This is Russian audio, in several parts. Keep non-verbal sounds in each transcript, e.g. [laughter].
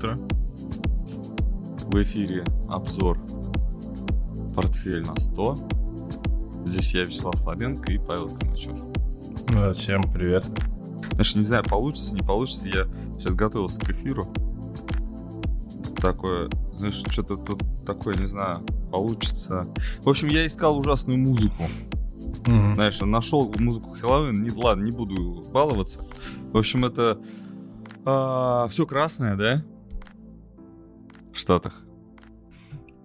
утро. В эфире обзор «Портфель на 100». Здесь я, Вячеслав Слабенко и Павел Камачев. Да, всем привет. Значит, не знаю, получится, не получится. Я сейчас готовился к эфиру. Такое, знаешь, что-то тут такое, не знаю, получится. В общем, я искал ужасную музыку. Мгм. Знаешь, нашел музыку Хэллоуин. Не, ладно, не буду баловаться. В общем, это все красное, да? Штатах.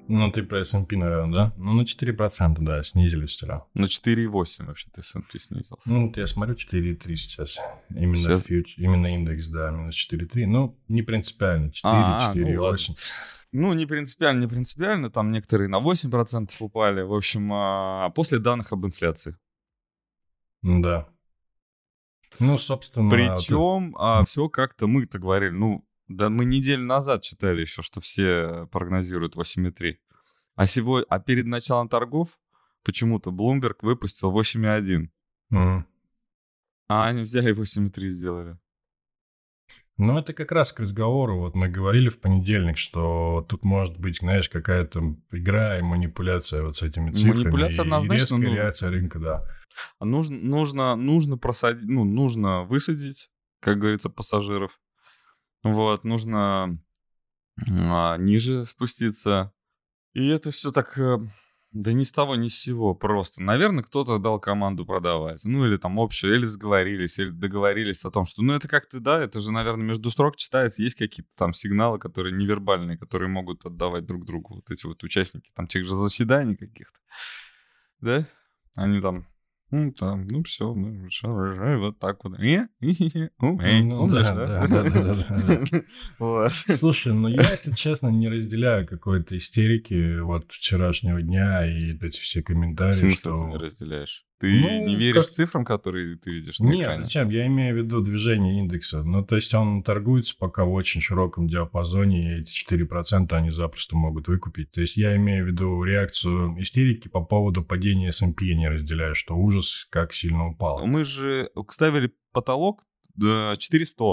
Ну, ты про S&P, наверное, да? Ну, на 4%, да, снизились вчера. На 4,8 вообще-то S&P снизился. Ну, вот я смотрю, 4,3 сейчас. Именно, Сейчас? фьюч- именно индекс, да, минус 4,3. Ну, не принципиально, 4, А, ну 4,8. Ну, не принципиально, не принципиально. Там некоторые на 8% упали. В общем, а, после данных об инфляции. да. Ну, собственно... Причем все как-то мы-то говорили. Ну, да мы неделю назад читали еще, что все прогнозируют 8,3. А, сегодня, а перед началом торгов почему-то Bloomberg выпустил 8,1. Мгм. А они взяли 8,3 сделали. Ну, это как раз к разговору. Вот мы говорили в понедельник, что тут может быть, знаешь, какая-то игра и манипуляция вот с этими цифрами. Манипуляция и однозначно, резкая ну, реакция рынка, да. Нужно, нужно, нужно просадить, ну, нужно высадить, как говорится, пассажиров. Вот, нужно а, ниже спуститься. И это все так, э, да ни с того, ни с сего просто. Наверное, кто-то дал команду продавать. Ну, или там общее, или сговорились, или договорились о том, что, ну, это как-то, да, это же, наверное, между строк читается, есть какие-то там сигналы, которые невербальные, которые могут отдавать друг другу вот эти вот участники там тех же заседаний каких-то. Да? Они там, ну, там, ну, все, ну, вот так вот. Слушай, ну я, [laughs] если честно, не разделяю какой-то истерики вот вчерашнего дня и эти все комментарии, что... ты не разделяешь? Ты Ну, не веришь как- цифрам, которые ты видишь на Нет, экране? зачем? Я имею в виду движение индекса. Ну, то есть он торгуется пока в очень широком диапазоне, и эти 4% они запросто могут выкупить. То есть я имею в виду реакцию истерики по поводу падения S&P, я не разделяю, что ужас, как сильно упал. Мы же ставили потолок э, 400.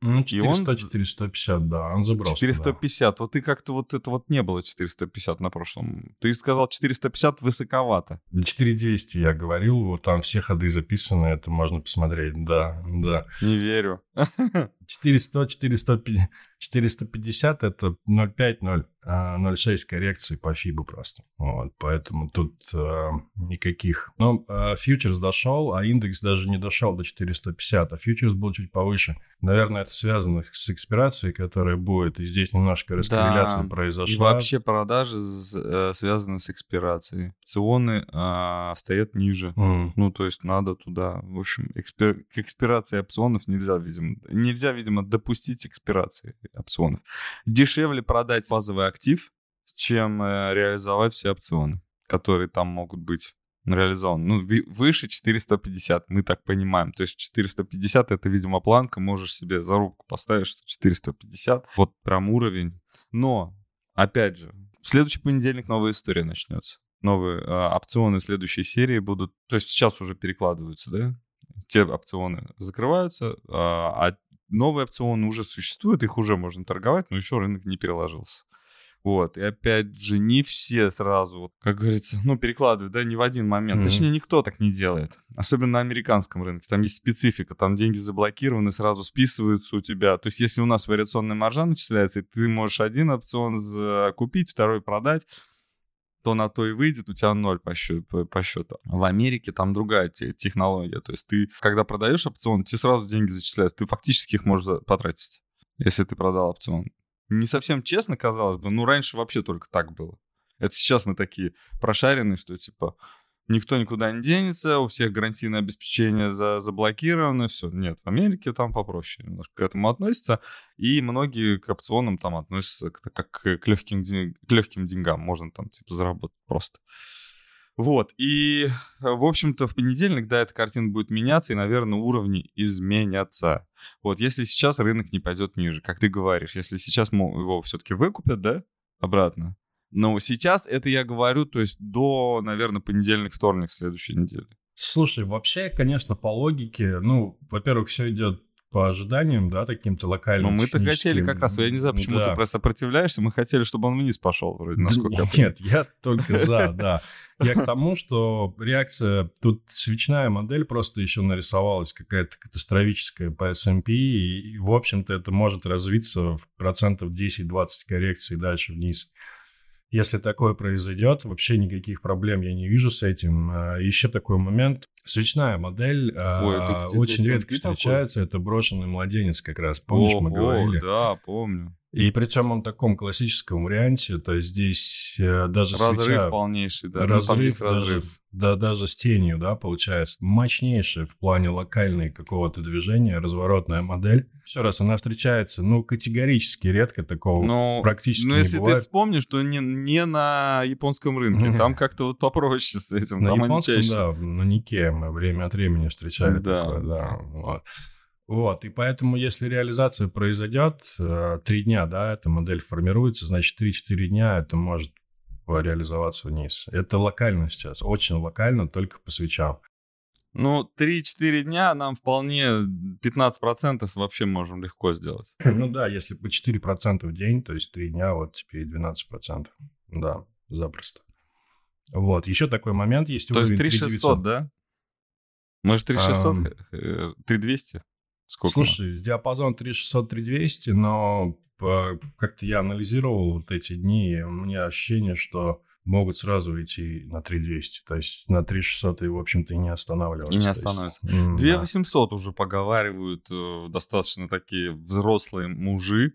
Ну, и он 400, з- 450, да, он забрался. туда. 450. Вот ты как-то вот это вот не было 450 на прошлом. Ты сказал 450 высоковато. 4200 я говорил, вот там все ходы записаны, это можно посмотреть, да, да. Не верю. [laughs] 400, 450, 450 это 0,5, 0, а, 0,6 коррекции по фибу просто. Вот, поэтому тут а, никаких. Но а, фьючерс дошел, а индекс даже не дошел до 450, а фьючерс был чуть повыше. Наверное, это связано с экспирацией, которая будет, и здесь немножко раскорреляция Да, произошла. И вообще продажи э, связаны с экспирацией. Опционы а, стоят ниже. М. Ну, то есть надо туда. В общем, экспир- к экспирации опционов нельзя, видимо, нельзя, видимо, допустить экспирации опционов. Дешевле продать базовый актив, чем э, реализовать все опционы, которые там могут быть реализованы. Ну, выше 450, мы так понимаем. То есть 450 это, видимо, планка, можешь себе зарубку поставить, что 450. Вот прям уровень. Но, опять же, в следующий понедельник новая история начнется. Новые а, опционы следующей серии будут... То есть сейчас уже перекладываются, да? Те опционы закрываются, а, а новые опционы уже существуют, их уже можно торговать, но еще рынок не переложился. Вот, и опять же, не все сразу, как говорится, ну, перекладывают, да, не в один момент. Мгм. Точнее, никто так не делает. Особенно на американском рынке. Там есть специфика, там деньги заблокированы, сразу списываются у тебя. То есть, если у нас вариационная маржа начисляется, и ты можешь один опцион за- купить, второй продать, то на то и выйдет, у тебя ноль по счету. По, по счету. В Америке там другая те- технология. То есть ты, когда продаешь опцион, тебе сразу деньги зачисляют. Ты фактически их можешь потратить, если ты продал опцион. Не совсем честно, казалось бы, но раньше вообще только так было. Это сейчас мы такие прошаренные, что типа никто никуда не денется, у всех гарантийное обеспечение за, заблокировано, все. Нет, в Америке там попроще немножко к этому относятся, и многие к опционам там относятся как к легким, к легким деньгам, можно там типа заработать просто. Вот, и, в общем-то, в понедельник, да, эта картина будет меняться, и, наверное, уровни изменятся. Вот, если сейчас рынок не пойдет ниже, как ты говоришь, если сейчас его все-таки выкупят, да, обратно, но сейчас это я говорю, то есть до, наверное, понедельник, вторник следующей недели. Слушай, вообще, конечно, по логике, ну, во-первых, все идет по ожиданиям, да, таким-то локальным. Ну, мы-то хотели как раз, я не знаю, почему да. ты сопротивляешься, мы хотели, чтобы он вниз пошел, вроде, насколько да, я Нет, я только за, да. Я к тому, что реакция, тут свечная модель просто еще нарисовалась какая-то катастрофическая по S&P, и, в общем-то, это может развиться в процентов 10-20 коррекции дальше вниз. Если такое произойдет, вообще никаких проблем я не вижу с этим. А, Еще такой момент. Свечная модель Ой, это, очень это, редко встречается. Такой? Это брошенный младенец как раз. Помнишь, Ого, мы говорили? Да, помню. И причем он в таком классическом варианте, то есть здесь э, даже разрыв свеча... полнейший, да. Ну, разрыв, ну, разрыв. Даже, да, даже с тенью, да, получается. Мощнейшая в плане локальной какого-то движения, разворотная модель. Еще раз, она встречается, ну, категорически редко такого ну, практически Ну, если бывает. ты вспомнишь, что не, не на японском рынке, [laughs] там как-то вот попроще с этим. На японском, да, на Нике мы время от времени встречали да. такое, да. Вот. Вот, и поэтому, если реализация произойдет, э, три дня, да, эта модель формируется, значит, 3-4 дня это может реализоваться вниз. Это локально сейчас, очень локально, только по свечам. Ну, 3-4 дня нам вполне 15% вообще можем легко сделать. [laughs] Ну да, если по 4% в день, то есть 3 дня, вот теперь 12%. Да, запросто. Вот, еще такой момент есть. То есть 3600, да? Мы же 3600, а, 3200? Сколько? Слушай, диапазон 3600-3200, но как-то я анализировал вот эти дни, и у меня ощущение, что могут сразу идти на 3200. То есть на 3600 и, в общем-то, и не останавливаются. И не остановятся. Есть, 2800 да. уже поговаривают э, достаточно такие взрослые мужи.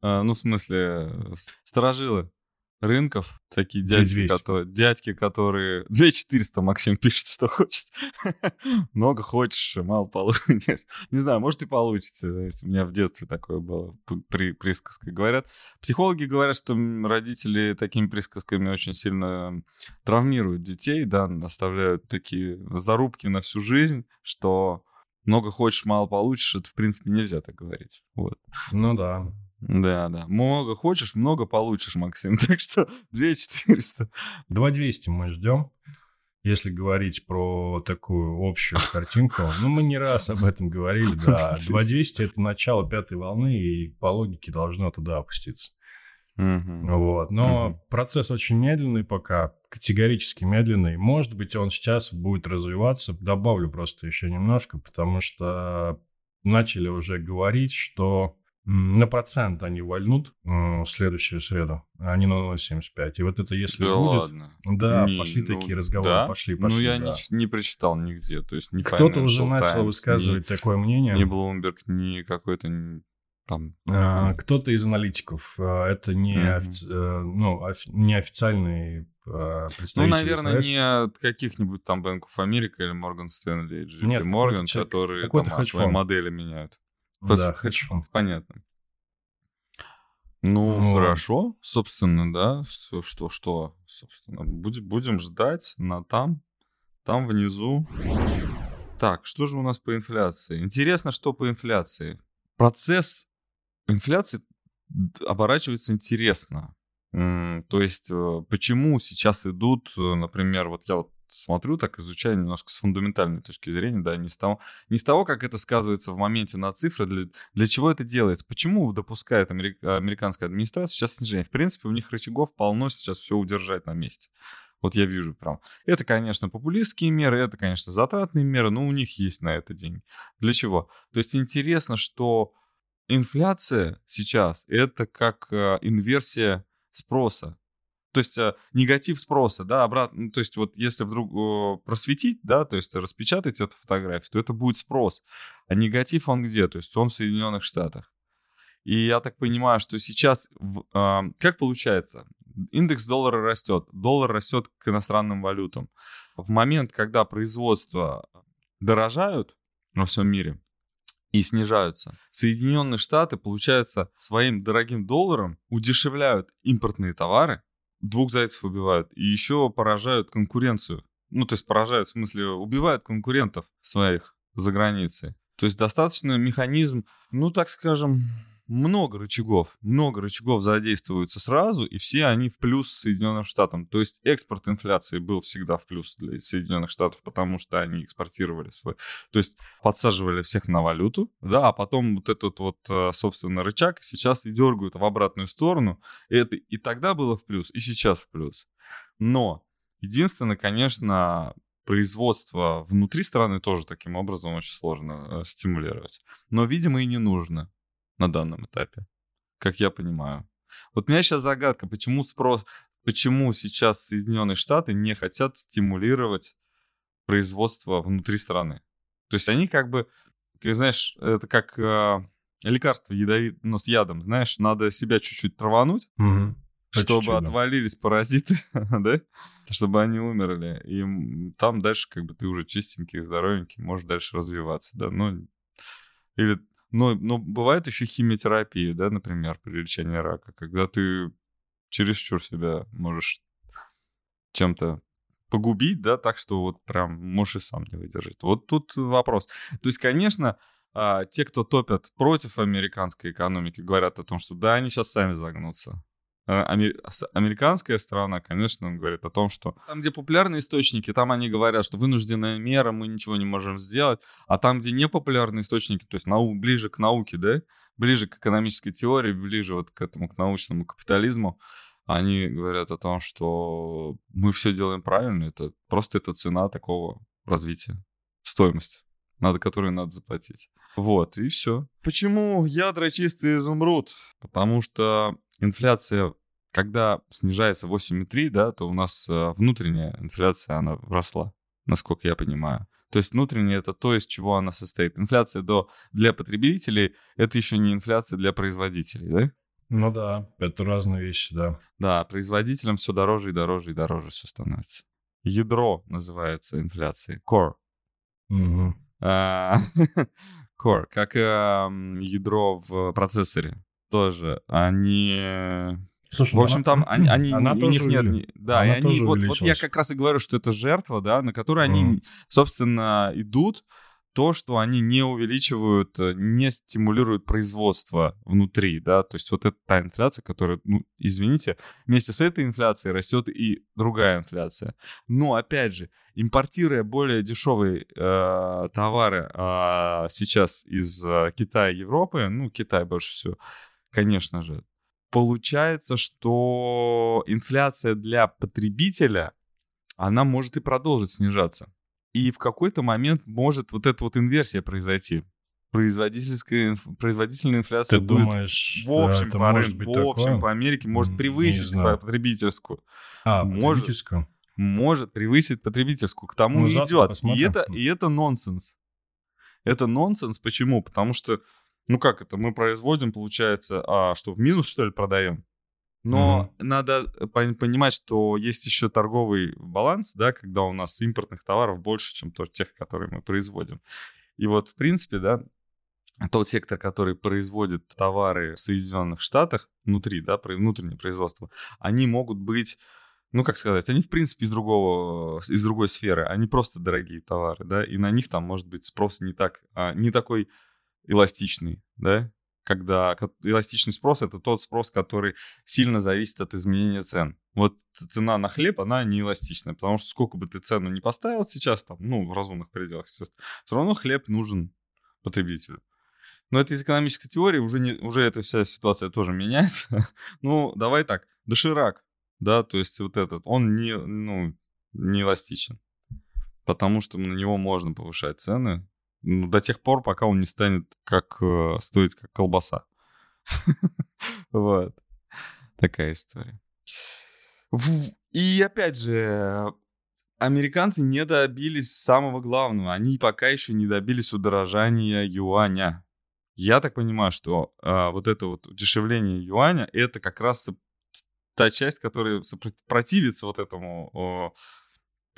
Э, ну, в смысле, сторожилы рынков, такие дядьки, которые, дядьки, которые... 2400 Максим пишет, что хочет. [laughs] Много хочешь, мало получишь. [laughs] Не знаю, может и получится. У меня в детстве такое было при присказкой. Говорят, психологи говорят, что родители такими присказками очень сильно травмируют детей, да, оставляют такие зарубки на всю жизнь, что много хочешь, мало получишь, это, в принципе, нельзя так говорить. Вот. Ну да. Да, да. Много хочешь, много получишь, Максим. [laughs] Так что 2400. 2200 мы ждем. Если говорить про такую общую картинку, ну, мы не раз об этом говорили, [laughs] да. 2200 – это начало пятой волны, и по логике должно туда опуститься. Угу. Вот. Но угу. процесс очень медленный пока, категорически медленный. Может быть, он сейчас будет развиваться. Добавлю просто еще немножко, потому что начали уже говорить, что на процент они вольнут э, в следующую среду, а не на 0,75. И вот это если да будет... ладно. Да, не, пошли ну, такие разговоры, да? пошли, пошли. Ну, я да. не, не прочитал нигде, то есть не Кто-то уже начал Times, высказывать ни, такое мнение. Ни Bloomberg, ни какой-то там... А, кто-то из аналитиков. А, это не, mm-hmm. офици... Э, ну, неофициальный представители Ну, наверное, ФС. не от каких-нибудь там Bank of America или Morgan Stanley, JP Нет, Morgan, которые там свои модели меняют. Да, хедж Понятно. Ну, ну, хорошо, собственно, да, что, что, что собственно, будем, будем ждать на там, там внизу. Так, что же у нас по инфляции? Интересно, что по инфляции. Процесс инфляции оборачивается интересно. То есть, э, почему сейчас идут, э, например, вот я вот смотрю, так изучаю немножко с фундаментальной точки зрения, да, не с того, не с того как это сказывается в моменте на цифры, для, для чего это делается, почему допускает америк, американская администрация сейчас снижение. В принципе, у них рычагов полно сейчас все удержать на месте. Вот я вижу прям. Это, конечно, популистские меры, это, конечно, затратные меры, но у них есть на это деньги. Для чего? То есть интересно, что инфляция сейчас это как э, инверсия спроса. То есть э, негатив спроса, да, обратно, ну, то есть вот если вдруг просветить, да, то есть распечатать эту фотографию, то это будет спрос. А негатив он где? То есть он в Соединенных Штатах. И я так понимаю, что сейчас, э, как получается, индекс доллара растет, доллар растет к иностранным валютам. В момент, когда производства дорожают во всем мире, и снижаются. Соединенные Штаты, получается, своим дорогим долларом удешевляют импортные товары, двух зайцев убивают. И еще поражают конкуренцию. Ну, то есть поражают, в смысле, убивают конкурентов своих за границей. То есть достаточно механизм, ну, так скажем, много рычагов, много рычагов задействуются сразу, и все они в плюс Соединенным Штатам. То есть экспорт инфляции был всегда в плюс для Соединенных Штатов, потому что они экспортировали свой, то есть подсаживали всех на валюту, да, а потом вот этот вот, э, собственно, рычаг сейчас и дергают в обратную сторону. И, это, и тогда было в плюс, и сейчас в плюс. Но единственное, конечно, производство внутри страны тоже таким образом очень сложно э, стимулировать. Но, видимо, и не нужно на данном этапе, как я понимаю. Вот у меня сейчас загадка, почему спрос, почему сейчас Соединенные Штаты не хотят стимулировать производство внутри страны. То есть они как бы, ты знаешь, это как э, лекарство ядовит, но с ядом, знаешь, надо себя чуть-чуть травануть, угу. чтобы чуть-чуть, отвалились да. паразиты, [laughs] да, чтобы они умерли. И там дальше как бы ты уже чистенький, здоровенький, можешь дальше развиваться, да, ну, или но, но бывает еще химиотерапия, да, например, при лечении рака, когда ты чересчур себя можешь чем-то погубить, да, так что вот прям можешь и сам не выдержать. Вот тут вопрос. То есть, конечно, а, те, кто топят против американской экономики, говорят о том, что да, они сейчас сами загнутся. Э, американская сторона, конечно, говорит о том, что там, где популярные источники, там они говорят, что вынужденная мера, мы ничего не можем сделать, а там, где непопулярные источники, то есть нау ближе к науке, да, ближе к экономической теории, ближе вот к этому, к научному капитализму, они говорят о том, что мы все делаем правильно, это просто это цена такого развития, стоимость, надо, которую надо заплатить. Вот, и все. Почему ядра чистый изумруд? Потому что инфляция, когда снижается 8,3, да, то у нас э, внутренняя инфляция, она росла, насколько я понимаю. То есть внутренняя это то, из чего она состоит. Инфляция до, для потребителей — это еще не инфляция для производителей, да? Ну да, это разные вещи, да. Да, производителям все дороже и дороже и дороже все становится. Ядро называется инфляцией, core. Угу. [laughs] core, как ядро в процессоре тоже, они... Слушай, в ну общем, она, там они, они она у них нет, увели... да, она и они вот, вот я как раз и говорю, что это жертва, да, на которую mm. они, собственно, идут, то, что они не увеличивают, э, не стимулируют производство внутри, да, то есть вот это та инфляция, которая, ну, извините, вместе с этой инфляцией растет и другая инфляция. Но, опять же, импортируя более дешевые э, товары э, сейчас из э, Китая и Европы, ну, Китай больше всего, конечно же, получается, что инфляция для потребителя, она может и продолжить снижаться. И в какой-то момент может вот эта вот инверсия произойти. Производительская, производительная инфляция Ты будет думаешь, в общем, по, может быть в общем такое? по Америке может превысить потребительскую. А, может, потребительскую? Может превысить потребительскую. К тому ну, и идет. И это, и это нонсенс. Это нонсенс. Почему? Потому что ну как это, мы производим, получается, а что, в минус, что ли, продаем? Но mm-hmm. надо э, понимать, что есть еще торговый баланс, да, когда у нас импортных товаров больше, чем то, тех, которые мы производим. И вот, в принципе, да, тот сектор, который производит товары в Соединенных Штатах, внутри, да, внутреннее производство, они могут быть, ну, как сказать, они, в принципе, из другого, из другой сферы, они просто дорогие товары, да, и на них там может быть спрос не так, а, не такой эластичный, да, когда эластичный спрос — это тот спрос, который сильно зависит от изменения цен. Вот цена на хлеб, она не эластичная, потому что сколько бы ты цену не поставил сейчас, там, ну, в разумных пределах, все равно хлеб нужен потребителю. Но это из экономической теории, уже, не, уже эта вся ситуация тоже [laughs] меняется. ну, давай так, доширак, да, то есть вот этот, он не, ну, не эластичен, потому что на него можно повышать цены, до тех пор, пока он не станет как э, стоить как колбаса. [laughs] Вот. Такая история. И опять же, американцы не добились самого главного. Они пока еще не добились удорожания юаня. Я так понимаю, что а, вот это вот удешевление юаня, это как раз та часть, которая противится вот этому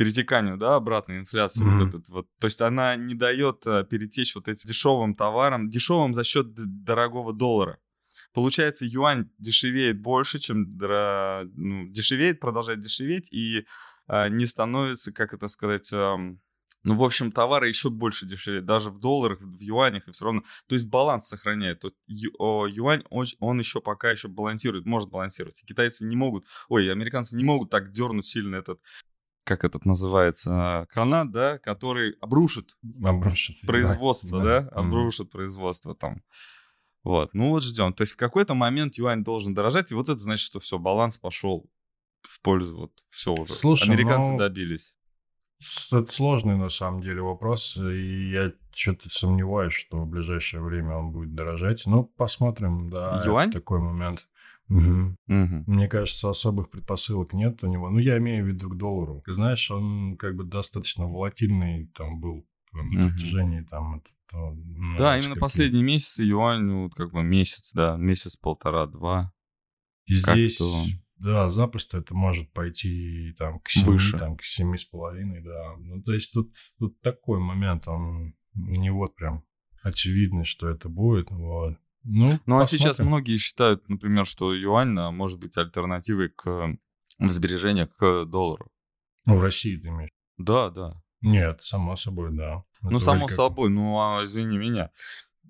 перетеканию, да, обратной инфляции, mm-hmm. вот этот вот. То есть она не дает а, перетечь вот этим дешевым товарам, дешевым за счет дорогого доллара. Получается, юань дешевеет больше, чем ну, дешевеет, продолжает дешеветь и а, не становится, как это сказать, а, Ну, в общем, товары еще больше дешевле, даже в долларах, в юанях, и все равно. То есть баланс сохраняет. Вот ю, о, юань, он, он еще пока еще балансирует, может балансировать. И китайцы не могут, ой, американцы не могут так дернуть сильно этот, как этот называется, канат, да, который обрушит, обрушит производство, да, да? обрушит mm. производство там. Вот, ну вот ждем. То есть в какой-то момент юань должен дорожать, и вот это значит, что все, баланс пошел в пользу, вот все уже. Слушай, Американцы ну... добились. Это сложный на самом деле вопрос, и я что-то сомневаюсь, что в ближайшее время он будет дорожать. Ну, посмотрим, да. Юань? такой момент. Угу. Угу. Мне кажется, особых предпосылок нет у него. Ну, я имею в виду к доллару. Ты знаешь, он как бы достаточно волатильный там был на протяжении там это, то, да, именно последние месяцы юань, ну, как бы месяц, да, месяц, полтора, два. И здесь да, запросто это может пойти там к 7, Выше. там к семи с половиной, да. Ну, то есть тут, тут такой момент, он не вот прям очевидно, что это будет, вот. Ну, ну а сейчас многие считают, например, что юань а, может быть альтернативой к в сбережениях к доллару. Ну, в России ты имеешь? Да, да. Нет, само собой, да. Это ну, само как... собой, ну, а, извини меня.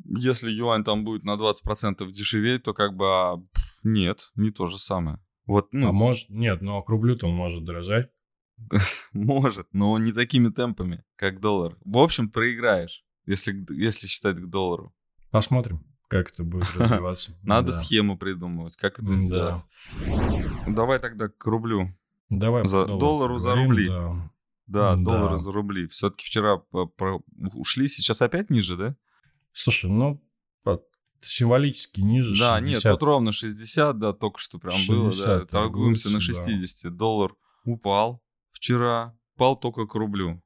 Если юань там будет на 20% дешевее, то как бы а, нет, не то же самое. Вот, ну, а может, нет, но к рублю-то он может дорожать. [laughs] может, но не такими темпами, как доллар. В общем, проиграешь, если, если считать к доллару. Посмотрим, как это будет [laughs] развиваться. Надо схему придумывать, как это сделать. Да. Давай тогда к рублю. Давай за доллару за рубли. Да, доллары за рубли. Все-таки вчера ушли, сейчас опять ниже, да? Слушай, ну символически ниже Да, 60. нет, тут ровно 60, да, только что прям 60, было, да. Торгуемся на 60. Да. Доллар упал вчера, упал только к рублю,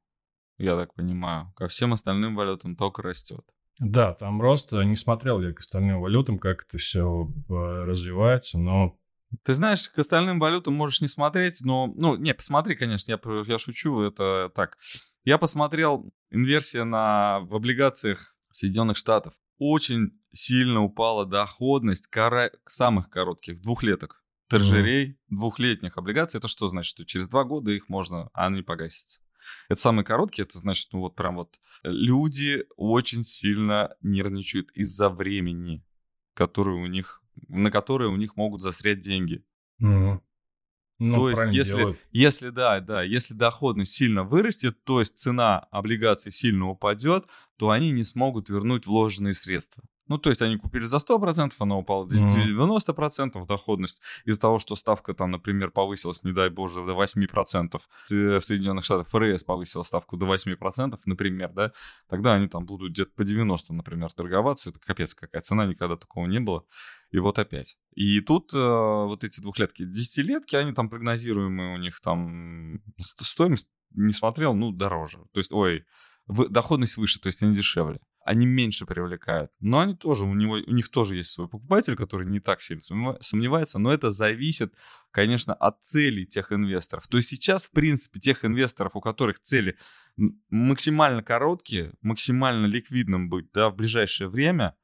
я так понимаю. Ко всем остальным валютам только растет. Да, там рост, не смотрел я к остальным валютам, как это все э, развивается, но... Ты знаешь, к остальным валютам можешь не смотреть, но... Ну, не, посмотри, конечно, я, я шучу, это так. Я посмотрел инверсия на, в облигациях Соединенных Штатов. Очень сильно упала доходность кора... самых коротких двухлеток торжерей, mm. двухлетних облигаций. Это что значит? Что через два года их можно, а они погасятся. Это самые короткие, это значит, ну вот прям вот люди очень сильно нервничают из-за времени, которое у них, на которое у них могут застрять деньги. Mm. Ну, то есть, если, если да, да, если доходность сильно вырастет, то есть цена облигаций сильно упадет, то они не смогут вернуть вложенные средства. Ну, то есть они купили за 100%, она упала до 90% доходность из-за того, что ставка там, например, повысилась, не дай боже, до 8%. В Соединенных Штатах ФРС повысила ставку до 8%, например, да, тогда они там будут где-то по 90, например, торговаться. Это капец какая цена, никогда такого не было. И вот опять. И тут э, вот эти двухлетки, десятилетки, они там прогнозируемые у них там стоимость, не смотрел, ну, дороже. То есть, ой, доходность выше, то есть они дешевле они меньше привлекают. Но они тоже, у, него, у них тоже есть свой покупатель, который не так сильно сомневается, но это зависит, конечно, от целей тех инвесторов. То есть сейчас, в принципе, тех инвесторов, у которых цели максимально короткие, максимально ликвидным быть да, в ближайшее время,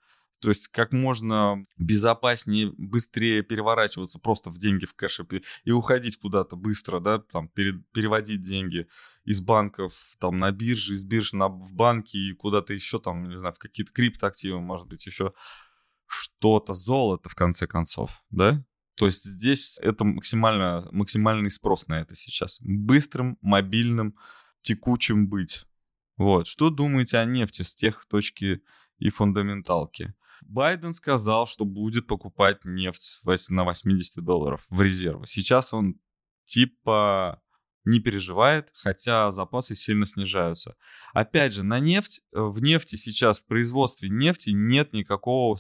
то есть как можно безопаснее, быстрее переворачиваться просто в деньги в кэше и уходить куда-то быстро, да, там перед, переводить деньги из банков там на биржи, из бирж на, в банки и куда-то еще там, не знаю, в какие-то криптоактивы, может быть, еще что-то, золото в конце концов, да? То есть здесь это максимально, максимальный спрос на это сейчас. Быстрым, мобильным, текучим быть. Вот. Что думаете о нефти с тех точки и фундаменталки? Байден сказал, что будет покупать нефть на 80 долларов в резервы. Сейчас он типа не переживает, хотя запасы сильно снижаются. Опять же, на нефть, э, в нефти сейчас, в производстве нефти нет никакого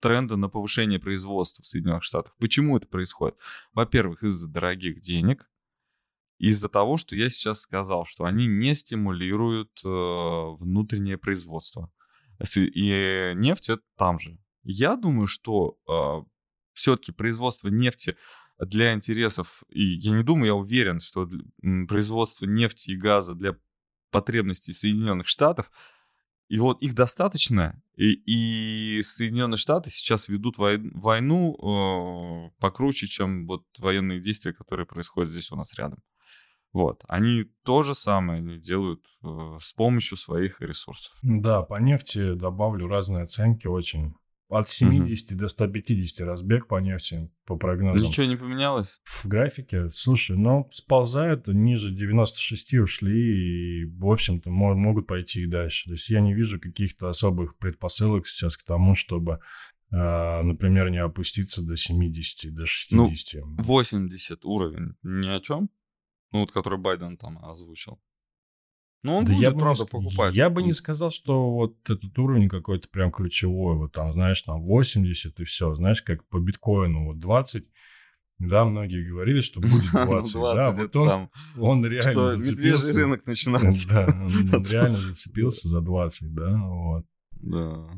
тренда на повышение производства в Соединенных Штатах. Почему это происходит? Во-первых, из-за дорогих денег, из-за того, что я сейчас сказал, что они не стимулируют э, внутреннее производство. И нефть это там же. Я думаю, что э, а, все-таки производство нефти для интересов, и я не думаю, я уверен, что производство нефти и газа для потребностей Соединенных Штатов, и вот их достаточно, и, и Соединенные Штаты сейчас ведут вой, войну э, покруче, чем вот военные действия, которые происходят здесь у нас рядом. Вот, они то же самое делают э, с помощью своих ресурсов. Да, по нефти добавлю разные оценки очень. От 70 угу. до 150 разбег по нефти, по прогнозам. Ничего не поменялось? В графике, слушай, ну, сползают, ниже 96 ушли, и, в общем-то, могут пойти и дальше. То есть я не вижу каких-то особых предпосылок сейчас к тому, чтобы а, например, не опуститься до 70, до 60. Ну, 80 уровень ни о чем? Ну, вот который Байден там озвучил. Ну, он да будет, я правда, бы, покупать. Я бы не сказал, что вот этот уровень какой-то прям ключевой. Вот там, знаешь, там 80 и все. Знаешь, как по биткоину вот 20. Да, многие говорили, что [laughs] будет 20. 20 да, вот он, там, он реально что зацепился. рынок начинается. Да, он [laughs] реально зацепился за 20, да, вот. Да.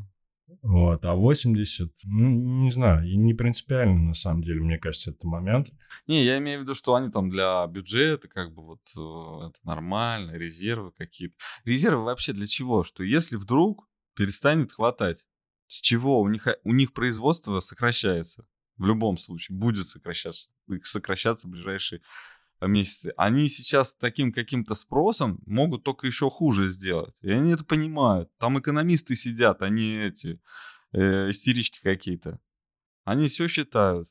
Вот, а 80, ну, не знаю, и не принципиально, на самом деле, мне кажется, это момент. Не, я имею в виду, что они там для бюджета, как бы вот э, это нормально, резервы какие-то. Резервы вообще для чего? Что если вдруг перестанет хватать, с чего? У них, у них производство сокращается. В любом случае, будет сокращаться, сокращаться в ближайшие месяцы, они сейчас таким каким-то спросом могут только еще хуже сделать. И они это понимают. Там экономисты сидят, они эти э, истерички какие-то. Они все считают.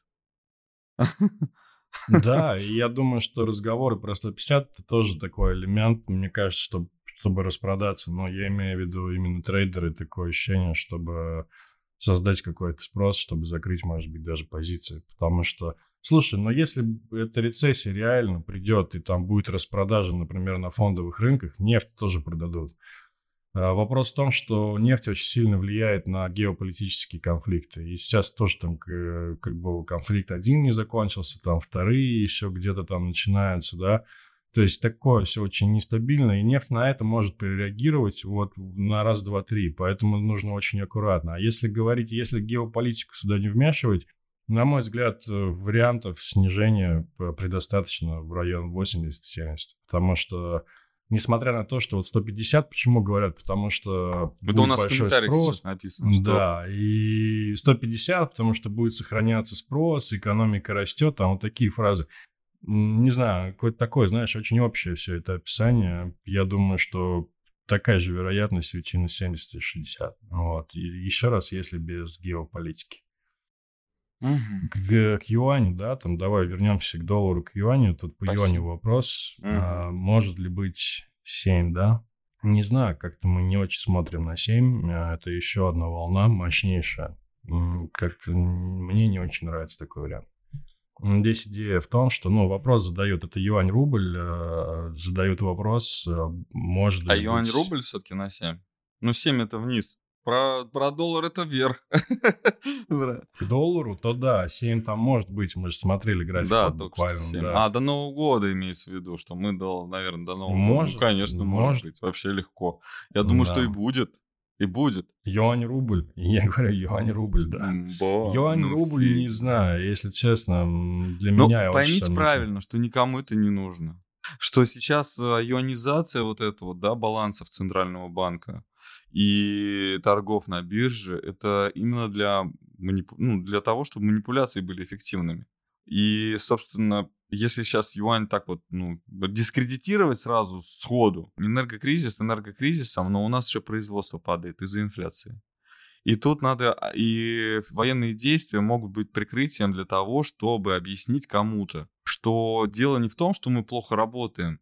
Да, [laughs] и я думаю, что разговоры про 150 это тоже такой элемент, мне кажется, что, чтобы распродаться. Но я имею в виду именно трейдеры, такое ощущение, чтобы создать какой-то спрос, чтобы закрыть, может быть, даже позиции. Потому что Слушай, но если эта рецессия реально придет, и там будет распродажа, например, на фондовых рынках, нефть тоже продадут. А вопрос в том, что нефть очень сильно влияет на геополитические конфликты. И сейчас тоже там как бы конфликт один не закончился, там вторые еще где-то там начинаются, да. То есть такое все очень нестабильно, и нефть на это может перереагировать вот на раз, два, три. Поэтому нужно очень аккуратно. А если говорить, если геополитику сюда не вмешивать, на мой взгляд, э, вариантов снижения предостаточно в район 80-70, потому что несмотря на то, что вот 150, почему говорят? Потому что Это будет у нас большой спрос. написано. Что... Да, и 150, потому что будет сохраняться спрос, экономика растет, там вот такие фразы. Не знаю, какое-то такое, знаешь, очень общее все это описание. Я думаю, что такая же вероятность уйти на 70 и 60. Вот. И еще раз, если без геополитики. Угу. К, к юаню, да, там давай вернемся к доллару, к юаню. Тут по Спасибо. юаню вопрос. Угу. А, может ли быть 7, да? Не знаю, как-то мы не очень смотрим на 7. А, это еще одна волна мощнейшая. Как-то мне не очень нравится такой вариант. Здесь идея в том, что, ну, вопрос задают, это юань-рубль, э, задают вопрос, э, может ли А юань-рубль все-таки на 7? Ну, 7 это вниз. Про, про доллар это вверх. [laughs] К доллару, то да, 7 там может быть, мы же смотрели график да, буквально. Да. А, до Нового года имеется в виду, что мы, до, наверное, до Нового может, года. Ну, конечно, может, может быть, вообще легко. Я думаю, да. что и будет. И будет. Юань-рубль. [laughs] Я говорю, юань-рубль, да. Юань-рубль, ну, не знаю, если честно, для Но меня поймите очень правильно, что никому это не нужно. Что сейчас э, юанизация вот этого, да, балансов Центрального банка, и торгов на бирже, это именно для, манипу... ну, для того, чтобы манипуляции были эффективными. И, собственно, если сейчас юань так вот, ну, дискредитировать сразу сходу, энергокризис энергокризисом, но у нас еще производство падает из-за инфляции. И тут надо, а, и военные действия могут быть прикрытием для того, чтобы объяснить кому-то, что дело не в том, что мы плохо работаем,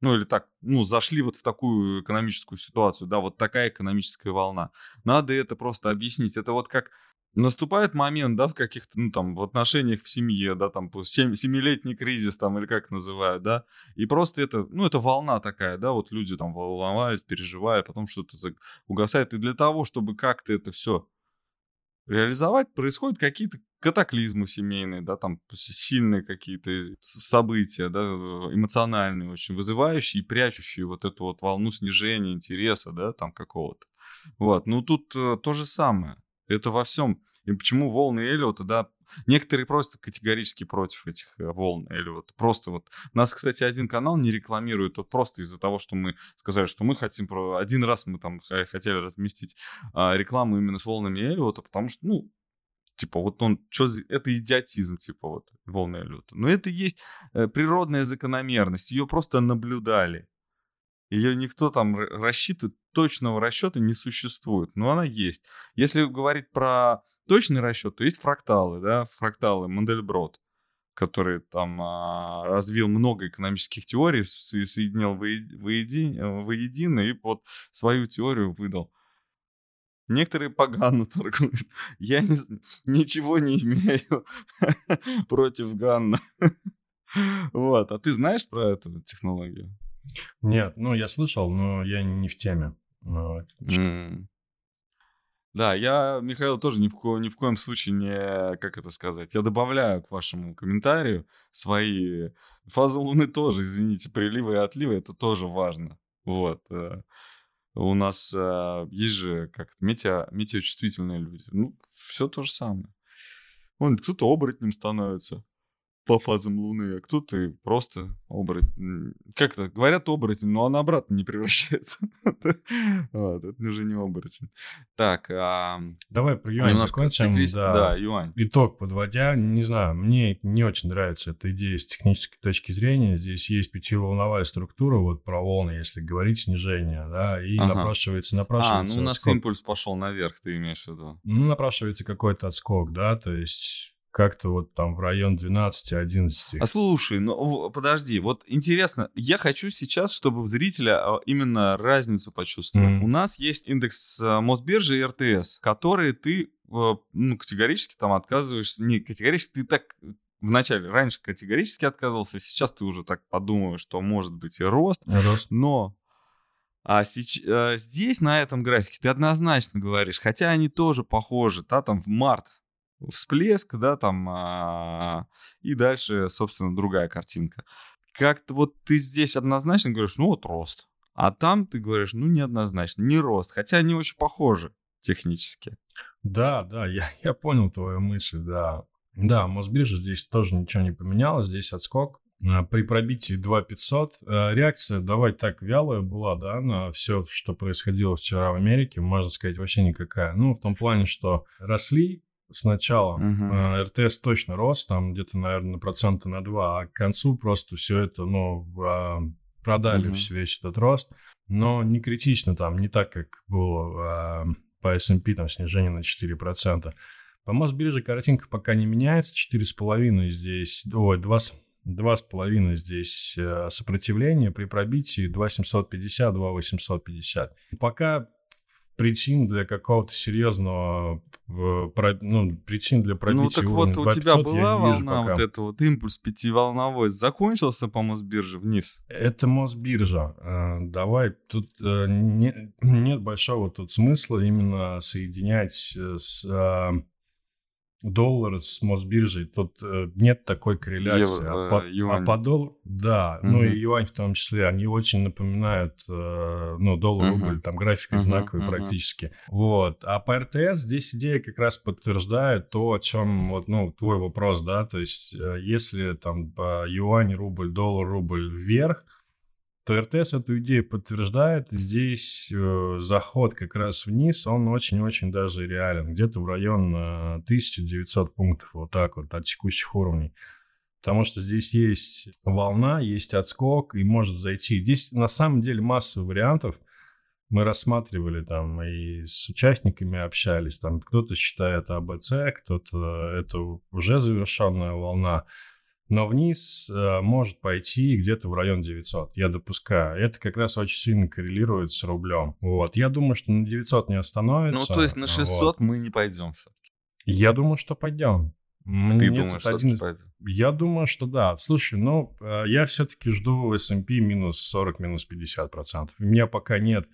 ну или так, ну, зашли вот в такую экономическую ситуацию, да, вот такая экономическая волна. Надо это просто объяснить. Это вот как наступает момент, да, в каких-то, ну, там, в отношениях в семье, да, там, сем, семилетний кризис, там, или как называют, да, и просто это, ну, это волна такая, да, вот люди там волновались, переживая, потом что-то угасает, и для того, чтобы как-то это все реализовать, происходят какие-то катаклизмы семейные, да, там сильные какие-то события, да, эмоциональные очень, вызывающие и прячущие вот эту вот волну снижения интереса, да, там какого-то. Вот, ну тут э, то же самое. Это во всем. И почему волны Эллиота, да, Некоторые просто категорически против этих э, волн или вот просто вот. Нас, кстати, один канал не рекламирует вот просто из-за того, что мы сказали, что мы хотим про... Один раз мы там хотели разместить а, рекламу именно с волнами Эллиота, потому что, ну, Типа, вот он, что это идиотизм, типа, вот, волны люта. Но это есть э, природная закономерность, ее просто наблюдали. Ее никто там рассчитывает, точного расчета не существует, но она есть. Если говорить про точный расчет, то есть фракталы, да, фракталы, Мандельброд, который там а, развил много экономических теорий, соединил воедино, воедино и под свою теорию выдал. Некоторые погано [laughs] торгуют. Я не, ничего не имею [laughs] против Ганна. Вот. А ты знаешь про эту технологию? Нет, ну я слышал, но я не в теме. Mm. Да, я, Михаил, тоже ни в, ко, ни в коем случае не, как это сказать, я добавляю к вашему комментарию свои фазы Луны тоже, извините, приливы и отливы, это тоже важно. Вот. Э, у нас э, есть же как метео, метеочувствительные люди. Ну, все то же самое. Он кто-то оборотнем становится по фазам Луны, а кто-то просто оборотень. Как это? Говорят оборотень, но он обратно не [laughs] превращается. вот, это уже не оборотень. Так. А... Давай про юань закончим. Да. да, юань. Итог подводя, не знаю, мне не очень нравится эта идея с технической точки зрения. Здесь есть пятиволновая структура, вот про волны, если говорить, снижение, да, и ага. напрашивается, напрашивается. А, ну у нас отскок. импульс пошел наверх, ты имеешь в виду? Ну, напрашивается какой-то отскок, да, то есть как-то вот там в район 12-11. А слушай, ну подожди, вот интересно, я хочу сейчас, чтобы зрителя а, именно разницу почувствовал. Mm. У нас есть индекс а, Мосбиржи и РТС, которые ты а, ну, категорически там отказываешься, не категорически, ты так вначале, раньше категорически отказывался, сейчас ты уже так подумаешь, что может быть и рост, рост. но а сейчас, здесь, на этом графике, ты однозначно говоришь, хотя они тоже похожи, да, там в март всплеск, да, там, а, и дальше, собственно, другая картинка. Как-то вот ты здесь однозначно говоришь, ну вот рост, а там ты говоришь, ну неоднозначно, не рост, хотя они очень похожи технически. Да, да, я, [laughs] я понял твою мысль, да. Да, Мосбиржа здесь тоже ничего не поменялось, здесь отскок. А, при пробитии 2500 а, реакция, давай так, вялая была, да, на все, что происходило вчера в Америке, можно сказать, вообще никакая. Ну, в том плане, что росли сначала. Угу. РТС точно рос, там где-то, наверное, на процента на 2, а к концу просто все это, ну, а, продали угу. весь этот рост. Но не критично там, не так, как было а, по S&P, там снижение на 4%. По Мосбирже картинка пока не меняется, 4,5 здесь, ой, 2, 2,5 здесь э, сопротивление при пробитии 2,750, 2,850. Пока причин для какого-то серьезного, э, ну, причин для пробития Ну, так вот, у тебя была волна, пока. вот это вот импульс пятиволновой, закончился по Мосбирже вниз? Это Мосбиржа. Э, давай, тут э, не, нет большого тут смысла именно соединять с доллар с Мосбиржей, тут э, нет такой корреляции. Евро, а, по, э, юань. а по доллару, да, угу. ну и юань в том числе, они очень напоминают, э, ну, доллар-рубль, угу. там график угу, одинаковый угу. практически. Вот. А по РТС здесь идея как раз подтверждает то, о чем, вот, ну, твой вопрос, да, то есть если там по юань, рубль, доллар, рубль вверх, то РТС эту идею подтверждает. Здесь э, заход как раз вниз, он очень-очень даже реален. Где-то в район э, 1900 пунктов, вот так вот, от текущих уровней. Потому что здесь есть волна, есть отскок, и может зайти. Здесь на самом деле масса вариантов. Мы рассматривали там и с участниками общались. Там кто-то считает АБЦ, кто-то это уже завершенная волна но вниз э, может пойти где-то в район 900. Я допускаю. Это как раз очень сильно коррелирует с рублем. Вот. Я думаю, что на 900 не остановится. Ну, то есть на 600 вот. мы не пойдем все-таки? Я думаю, что пойдем. Мне Ты думаешь, что один... пойдем? Я думаю, что да. Слушай, ну, э, я все-таки жду S&P минус 40, минус 50 процентов. У меня пока нет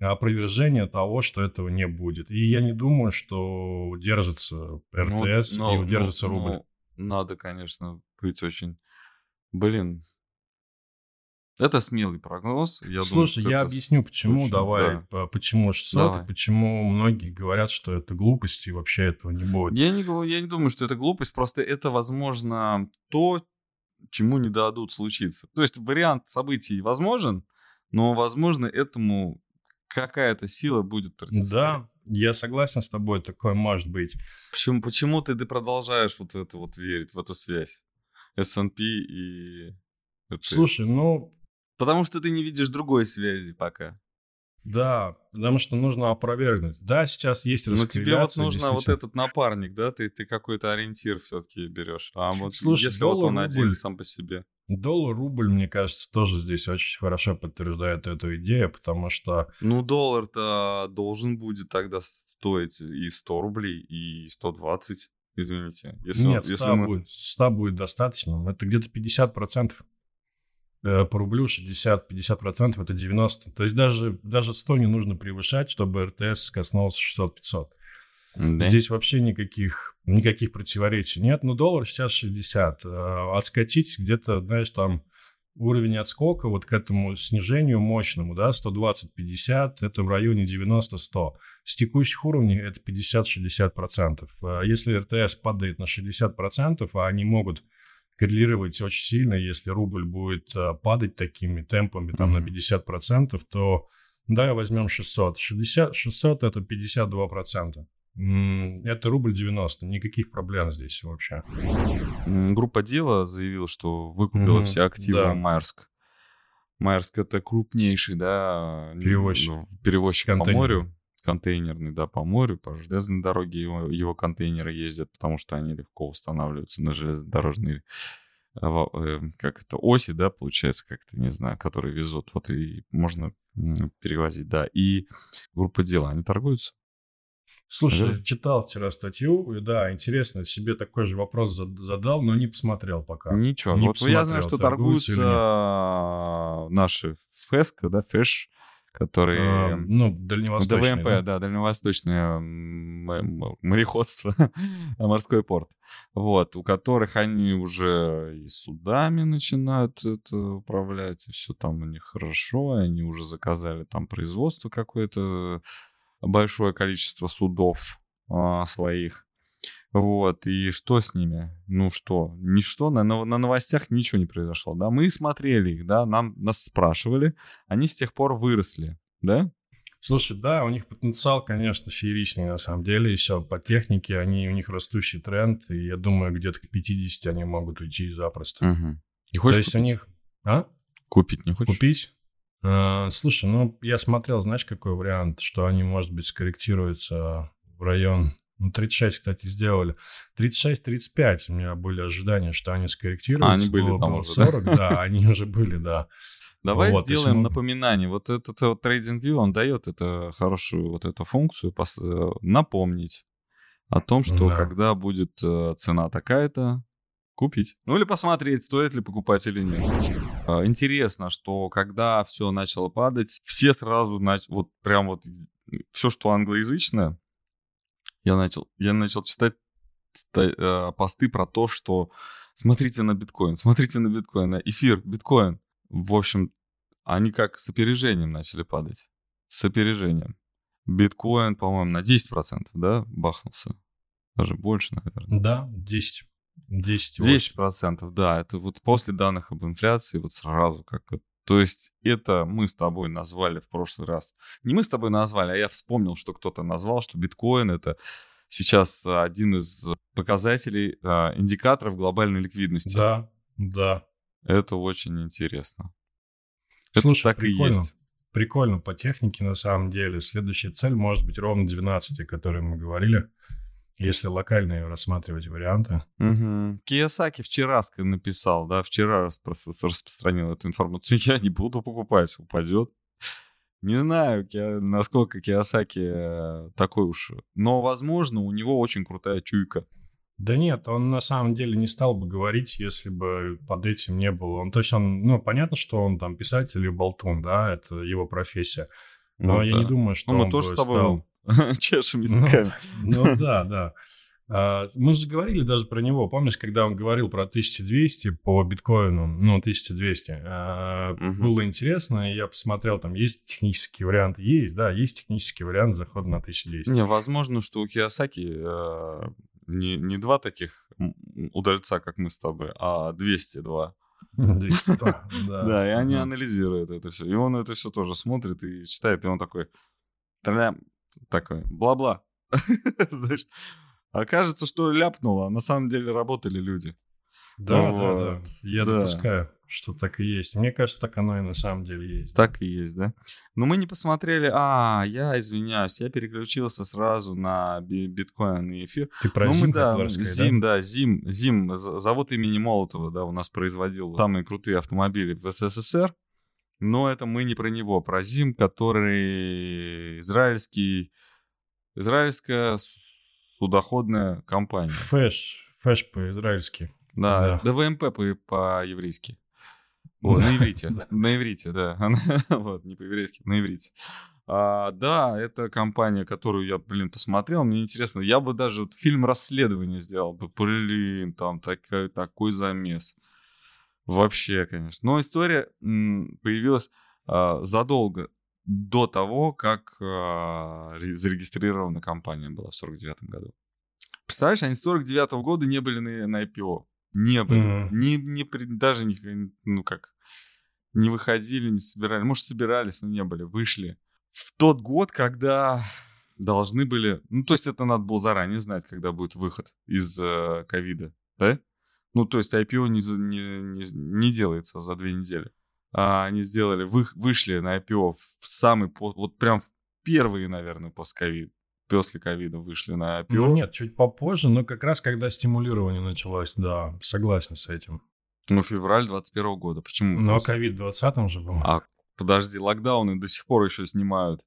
опровержения того, что этого не будет. И я не думаю, что удержится РТС ну, но, и удержится ну, рубль. Ну, надо, конечно, быть очень... Блин, это смелый прогноз. Я Слушай, думаю, я объясню, почему. Очень... Давай, да. почему 600, Давай. и почему многие говорят, что это глупость, и вообще этого не будет. Я не, я не думаю, что это глупость, просто это, возможно, то, чему не дадут случиться. То есть вариант событий возможен, но, возможно, этому какая-то сила будет противостоять. Да, Я согласен с тобой, такое может быть. Почему, почему ты, ты продолжаешь вот это вот верить, в эту связь? S&P и... RTS? Слушай, ну... Потому что ты не видишь другой связи пока. Да, потому что нужно опровергнуть. Да, сейчас есть Но тебе вот нужно вот этот напарник, да? Ты, ты какой-то ориентир все-таки берешь. А вот Слушай, если вот он один сам по себе. Доллар, рубль, мне кажется, тоже здесь очень хорошо подтверждает эту идею, потому что... Ну, доллар-то должен будет тогда стоить и 100 рублей, и 120, извините. Если Нет, он, 100, если мы... будет, 100 будет достаточно. Это где-то 50%. Э, по рублю 60-50% это 90. То есть даже, даже 100 не нужно превышать, чтобы РТС коснулся 600-500. Да. Здесь вообще никаких, никаких противоречий нет. Но доллар сейчас 60. Э, отскочить где-то, знаешь, там уровень отскока вот к этому снижению мощному, да, 120-50, это в районе 90-100. С текущих уровней это 50-60%. Э, если РТС падает на 60%, а они могут коррелировать очень сильно. Если рубль будет э, падать такими темпами там mm-hmm. на 50%, то да, возьмем 600. 60, 600 это 52%. Это рубль 90, никаких проблем здесь вообще. Группа дела заявила, что выкупила mm-hmm, все активы да. Майерск. Майерск это крупнейший, да, перевозчик, ну, перевозчик по морю контейнерный, да, по морю, по железной дороге его, его контейнеры ездят, потому что они легко устанавливаются на железнодорожные э, как это, оси, да, получается, как-то, не знаю, которые везут. Вот и можно перевозить, да. И группа дела, они торгуются? Слушай, я читал вчера статью, и да, интересно, себе такой же вопрос задал, но не посмотрел пока. Ничего, не вот посмотрел, я знаю, что торгуются, торгуются наши Феска, да, Фэш, которые... А, ну, дальневосточные. ДВМП, да, да дальневосточное мореходство, [laughs] морской порт. Вот, у которых они уже и судами начинают это управлять, и все там у них хорошо, они уже заказали там производство какое-то, большое количество судов а, своих. Вот, и что с ними? Ну что, ничто, на, на новостях ничего не произошло, да? Мы смотрели их, да, нам, нас спрашивали, они с тех пор выросли, да? Слушай, да, у них потенциал, конечно, фееричный на самом деле. Еще по технике они, у них растущий тренд, и я думаю, где-то к 50 они могут уйти запросто. Угу. Не хочешь То есть купить? у них... А? Купить не хочешь? Купить? А, слушай, ну, я смотрел, знаешь, какой вариант, что они, может быть, скорректируются в район ну, 36, кстати, сделали. 36-35 у меня были ожидания, что они скорректируются. А, они были там уже, 40, да? да, [laughs] они уже были, да. Давай вот, сделаем мы... напоминание. Вот этот вот TradingView, он дает это хорошую вот эту функцию пос... Э, напомнить о том, что да. когда будет э, цена такая-то, купить. Ну или посмотреть, стоит ли покупать или нет. А, интересно, что когда все начало падать, все сразу, нач... вот прям вот все, что англоязычное, я начал, я начал читать э, посты про то, что смотрите на биткоин, смотрите на биткоин, на эфир, биткоин. В общем, они как с опережением начали падать. С опережением. Биткоин, по-моему, на 10%, да, бахнулся. Даже больше, наверное. Да, 10. 10, 10 процентов, да. Это вот после данных об инфляции вот сразу как то есть это мы с тобой назвали в прошлый раз. Не мы с тобой назвали, а я вспомнил, что кто-то назвал, что биткоин это сейчас один из показателей, а, индикаторов глобальной ликвидности. Да, да. Это очень интересно. Слушай, это так прикольно. и есть. Прикольно по технике на самом деле. Следующая цель может быть ровно 12, о которой мы говорили. Если локальные рассматривать варианты. Угу. Киясаки вчера написал, да, вчера распро- распространил эту информацию. [laughs] Я не буду покупать, упадет. Не знаю, насколько Киосаки э, такой уж. Но, возможно, у него очень крутая чуйка. Да нет, он на самом деле не стал бы говорить, если бы под этим не было. Он, то есть он, ну, понятно, что он там писатель и болтун, да, это его профессия. Но ну, я да. не думаю, что ну, мы он тоже бы с тобой стал... [laughs] чешем языками. Ну, ну [laughs] да, да. А, мы же говорили даже про него. Помнишь, когда он говорил про 1200 по биткоину, ну, 1200, угу. было интересно, я посмотрел, там есть технические варианты. Есть, да, есть технический вариант захода на 1200. Не, возможно, что у Киосаки э, не, не два таких удальца, как мы с тобой, а 202. 202, [laughs] да. Да, и они анализируют это все. И он это все тоже смотрит и читает, и он такой, такое, бла-бла. [laughs] Знаешь, окажется, что ляпнуло, а на самом деле работали люди. Да, Вот. да, да. Я Да. допускаю, что так и есть. Мне кажется, так оно и на самом деле есть. Так и есть, да? Но мы не посмотрели... А, я извиняюсь, я переключился сразу на би- биткоин и эфир. Ты про ну, мы, Зим да, хотел рассказать, Зим, да? Зим, Зим, з- завод имени Молотова, да, у нас производил самые крутые автомобили в СССР. Но это мы не про него, про Зим, который израильский, израильская судоходная компания. FESCO, FESCO по-израильски. Да, Да. ДВМП по- по-еврейски. Вот, на иврите. На иврите, да. [laughs] Вот, не по-еврейски, на иврите. А, да, это компания, которую я, блин, посмотрел. Мне интересно, я бы даже вот фильм расследования сделал бы. Блин, там такой, такой замес. Вообще, конечно. Но история появилась а, задолго до того, как а, ре- зарегистрирована компания была в 49 году. Представляешь, они с 49 года не были на, на IPO. Не были. Мгм. Не, не даже не, ну как, не выходили, не собирали. Может, собирались, но не были. Вышли. В тот год, когда должны были... Ну, то есть это надо было заранее знать, когда будет выход из э, ковида, да? Ну, то есть IPO не, не, не, не делается за две недели. А они сделали, вы, вышли на IPO в самый, вот прям в первые, наверное, после ковида. После ковида вышли на IPO. Ну нет, чуть попозже, но как раз когда стимулирование началось, да, согласен с этим. Ну, февраль 21 года. Почему? Но Просто- ковид в 20 же был. А, подожди, локдауны до сих пор еще снимают.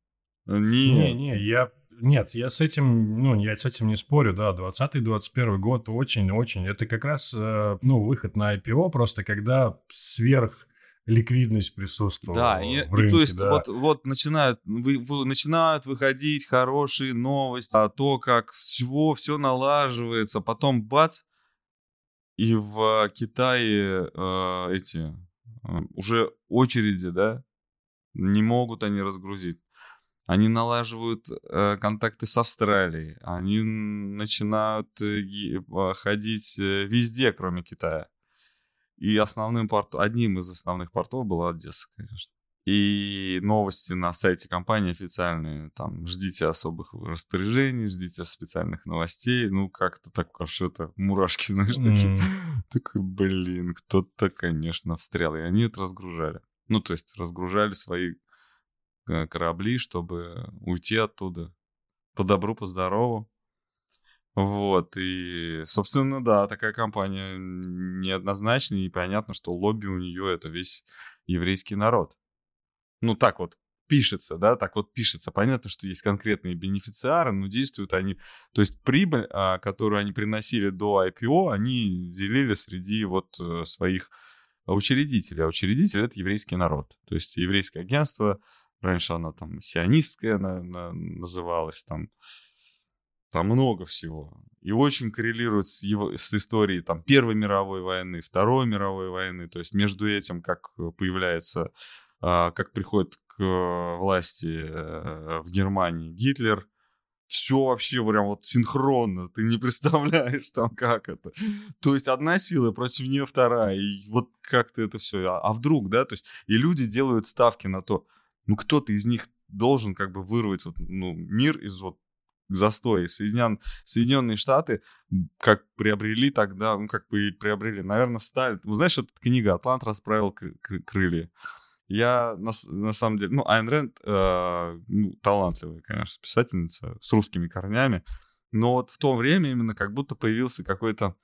Не, Не, не, я... Нет, я с этим, ну, я с этим не спорю, да, 20-21 год очень-очень, это как раз, э, ну, выход на IPO, просто когда сверх ликвидность присутствовала Да, и, в и рынке, то есть да. вот, вот начинают, вы, вы- начинают выходить хорошие новости о то, как всего, все налаживается, потом бац, и в Китае э, эти э, уже очереди, да, не могут они разгрузить. Они налаживают э, контакты с Австралией, они начинают э, ходить э, везде, кроме Китая. И основным портом, одним из основных портов была Одесса, конечно. И новости на сайте компании официальные. Там ждите особых распоряжений, ждите специальных новостей. Ну, как-то так это мурашки, [laughs] знаешь, такие. М. Такой, блин, кто-то, конечно, встрял. И они это разгружали. Ну, то есть разгружали свои корабли, чтобы уйти оттуда. По добру, по здорову. Вот, и, собственно, да, такая компания неоднозначная, и понятно, что лобби у нее это весь еврейский народ. Ну, так вот пишется, да, так вот пишется. Понятно, что есть конкретные бенефициары, но действуют они... То есть прибыль, а, которую они приносили до IPO, они делили среди вот э, своих учредителей. А учредитель — это еврейский народ. То есть еврейское агентство, раньше оно там сионистское на- на- называлось, там там много всего. И очень коррелирует с, его, с историей там, Первой мировой войны, Второй мировой войны. То есть между этим, как появляется, а, как приходит к э, власти э, в Германии Гитлер, все вообще прям вот синхронно. Ты не [laughs] представляешь там, как это. То есть одна сила против нее вторая. И вот как-то это все. А, а вдруг, да? То есть и люди делают ставки на то, ну кто-то из них должен как бы вырвать вот, ну, мир из вот застоя. Соединен, Соединенные Штаты как приобрели тогда, ну как приобрели, наверное, стали. Ну, знаешь, эта книга «Атлант расправил кры- кры- крылья». Я на, на самом деле, ну, Айн Рэнд э, ну, талантливая, конечно, писательница с русскими корнями, но вот в то время именно как будто появился какой-то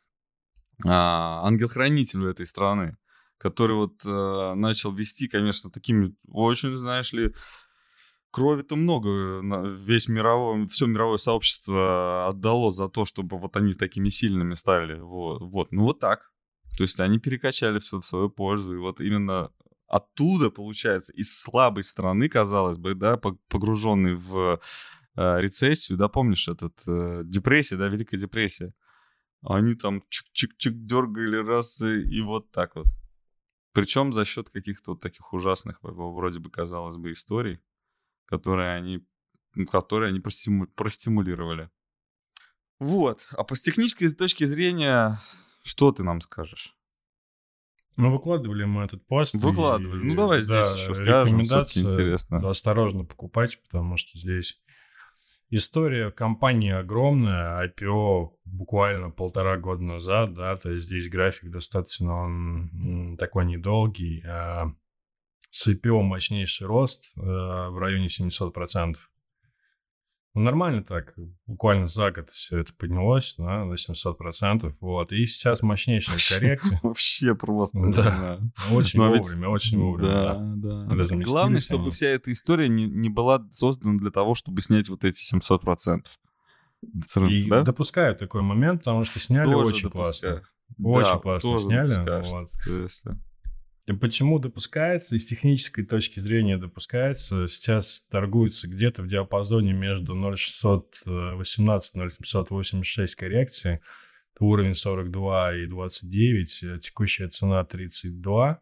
а, ангел-хранитель у этой страны, который вот э, начал вести, конечно, такими очень, знаешь ли, крови-то много. на- Весь мировой, все мировое сообщество отдало за то, чтобы вот они такими сильными стали. Вот, вот. ну вот так. То есть они перекачали все в свою пользу. И вот именно оттуда, получается, из слабой страны, казалось бы, да, пог- погруженный в э, рецессию, да, помнишь этот э, депрессия, да, Великая депрессия. Они там чик-чик-чик дергали раз и, и вот так вот. Причем за счет каких-то вот таких ужасных, вроде бы, казалось бы, историй, которые они, которые они простиму- простимулировали. Вот. А по с технической точки зрения, что ты нам скажешь? Ну, выкладывали мы этот пост. и- Выкладывали. Ну, давай да, здесь еще скажем, рекомендация интересно. осторожно покупать, потому что здесь история компании огромная, IPO буквально полтора года назад, да, то есть здесь график достаточно он такой недолгий. А с IPO мощнейший рост э, в районе 700%. Ну, нормально так, буквально за год все это поднялось да, на 700%, вот, и сейчас мощнейшая коррекция. [laughs] Вообще просто. Да, очень вовремя, очень вовремя. Да, да. Главное, чтобы вся эта история не, не была создана для того, чтобы снять вот эти 700%. И да? допускаю такой момент, потому что сняли Тоже очень допускаю. классно. Очень да, классно сняли. Вот. Если... Почему допускается, и с технической точки зрения допускается, сейчас торгуется где-то в диапазоне между 0,618 0,786 коррекции, уровень 42 и 29, э, текущая цена 32.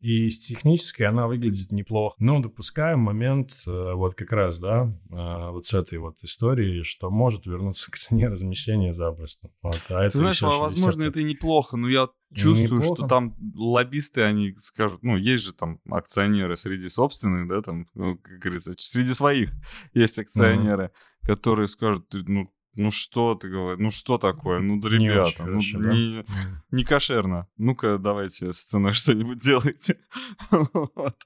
И с технической она выглядит неплохо. Но допускаем момент э, вот как раз, да, э, вот с этой вот истории, что может вернуться [laughs] к цене размещения запросто. Вот, а это Ты знаешь, возможно, это и неплохо, но я чувствую, неплохо. что там лоббисты, они скажут, ну, есть же там акционеры среди собственных, да, там, ну, как говорится, среди своих есть акционеры, mm-hmm. которые скажут, ну, ну что ты говоришь, ну что такое, ну да, ребята, не ну хорошо, не, да? не кошерно. Ну-ка давайте с ценой [laughs] что-нибудь делайте. [laughs] вот.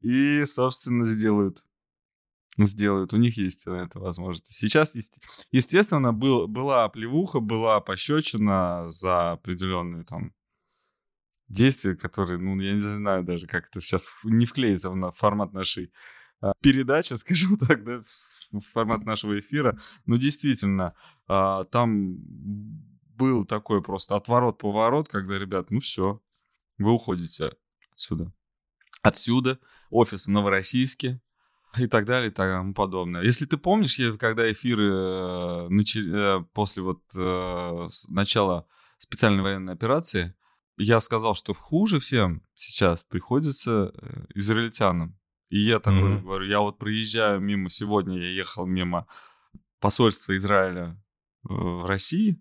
И, собственно, сделают. Сделают. У них есть на это возможность. Сейчас, естественно, был, была оплевуха, была пощечина за определенные там действия, которые, ну, я не знаю даже, как это сейчас не вклеится в формат нашей а, передачи, [laughs] скажем так, да, в формат нашего эфира. Но действительно, а, там был такой просто отворот-поворот, когда, ребят, ну все, вы уходите отсюда. Отсюда, офис в Новороссийске, и так далее и тому подобное. Если ты помнишь, я, когда эфиры э, э, после вот э, начала специальной военной операции, я сказал, что хуже всем сейчас приходится израильтянам. И я такой mm-hmm. говорю, я вот проезжаю мимо, сегодня я ехал мимо посольства Израиля э, в России,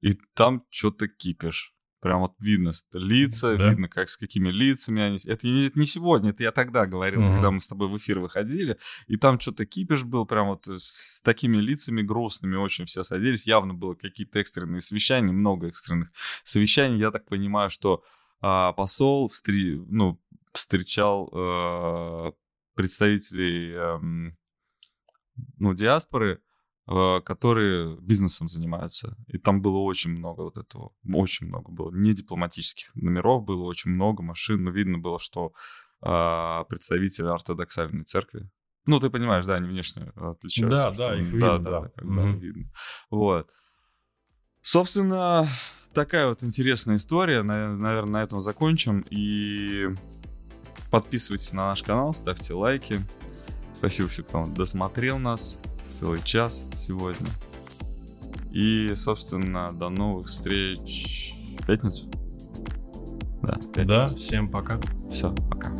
и там что-то кипишь. Прям вот видно лица, да? видно, как с какими лицами они. Это не, это не сегодня, это я тогда говорил, mm-hmm. когда мы с тобой в эфир выходили. И там что-то кипиш был, прям вот с такими лицами грустными очень все садились. Явно было какие-то экстренные совещания, много экстренных совещаний. Я так понимаю, что а, посол встри... ну, встречал э, представителей э, ну, диаспоры, э, которые бизнесом занимаются. И там было очень много вот этого, очень много было. Не дипломатических номеров было очень много машин, но видно было, что э, представители ортодоксальной церкви. Ну, ты понимаешь, да, они внешне отличаются. Да, да, их видно, да. да, да, да mm-hmm. видно. Вот. Собственно, такая вот интересная история. Наверное, на этом закончим. И Подписывайтесь на наш канал, ставьте лайки. Спасибо всем, кто досмотрел нас целый час сегодня. И, собственно, до новых встреч в пятницу. Да, пятницу. Да, всем пока. Все, пока.